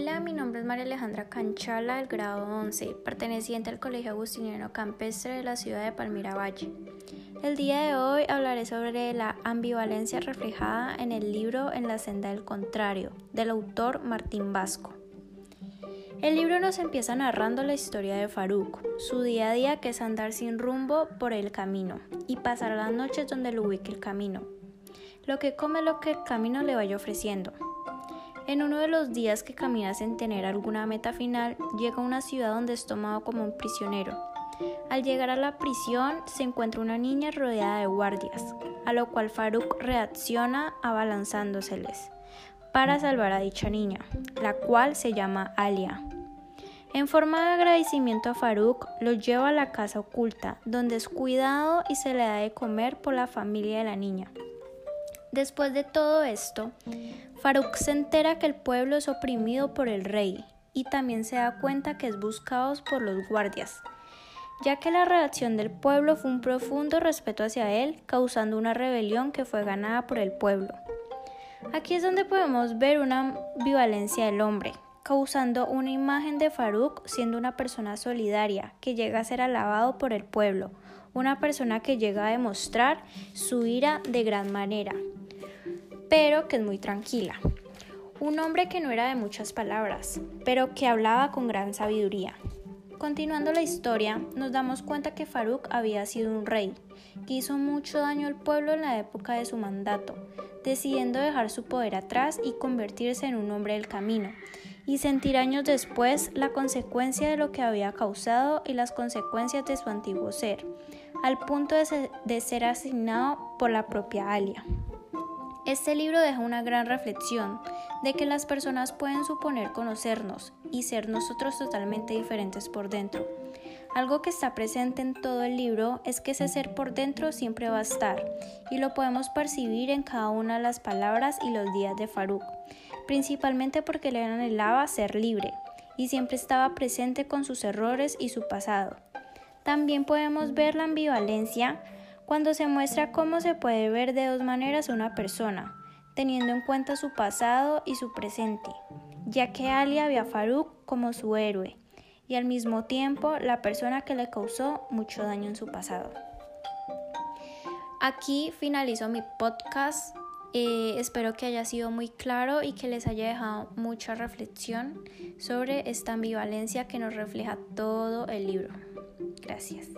Hola, mi nombre es María Alejandra Canchala, del grado 11, perteneciente al Colegio Agustiniano Campestre de la ciudad de Palmira Valle. El día de hoy hablaré sobre la ambivalencia reflejada en el libro En la senda del contrario, del autor Martín Vasco. El libro nos empieza narrando la historia de Faruk, su día a día que es andar sin rumbo por el camino y pasar las noches donde lo ubique el camino. Lo que come lo que el camino le vaya ofreciendo. En uno de los días que camina sin tener alguna meta final, llega a una ciudad donde es tomado como un prisionero. Al llegar a la prisión se encuentra una niña rodeada de guardias, a lo cual Faruk reacciona abalanzándoseles para salvar a dicha niña, la cual se llama Alia. En forma de agradecimiento a Faruk, lo lleva a la casa oculta, donde es cuidado y se le da de comer por la familia de la niña. Después de todo esto, Faruk se entera que el pueblo es oprimido por el rey y también se da cuenta que es buscado por los guardias, ya que la reacción del pueblo fue un profundo respeto hacia él, causando una rebelión que fue ganada por el pueblo. Aquí es donde podemos ver una ambivalencia del hombre, causando una imagen de Faruk siendo una persona solidaria que llega a ser alabado por el pueblo, una persona que llega a demostrar su ira de gran manera, pero que es muy tranquila. Un hombre que no era de muchas palabras, pero que hablaba con gran sabiduría. Continuando la historia, nos damos cuenta que Faruk había sido un rey, que hizo mucho daño al pueblo en la época de su mandato, decidiendo dejar su poder atrás y convertirse en un hombre del camino, y sentir años después la consecuencia de lo que había causado y las consecuencias de su antiguo ser, al punto de ser, de asignado por la propia Alia. Este libro deja una gran reflexión de que las personas pueden suponer conocernos y ser nosotros totalmente diferentes por dentro. Algo que está presente en todo el libro es que ese ser por dentro siempre va a estar y lo podemos percibir en cada una de las palabras y los días de Faruk, principalmente porque le anhelaba ser libre y siempre estaba presente con sus errores y su pasado. También podemos ver la ambivalencia cuando se muestra cómo se puede ver de dos maneras una persona, teniendo en cuenta su pasado y su presente, ya que Ali ve a Faruk como su héroe y al mismo tiempo la persona que le causó mucho daño en su pasado. Aquí finalizo mi podcast. Eh, espero que haya sido muy claro y que les haya dejado mucha reflexión sobre esta ambivalencia que nos refleja todo el libro. Gracias.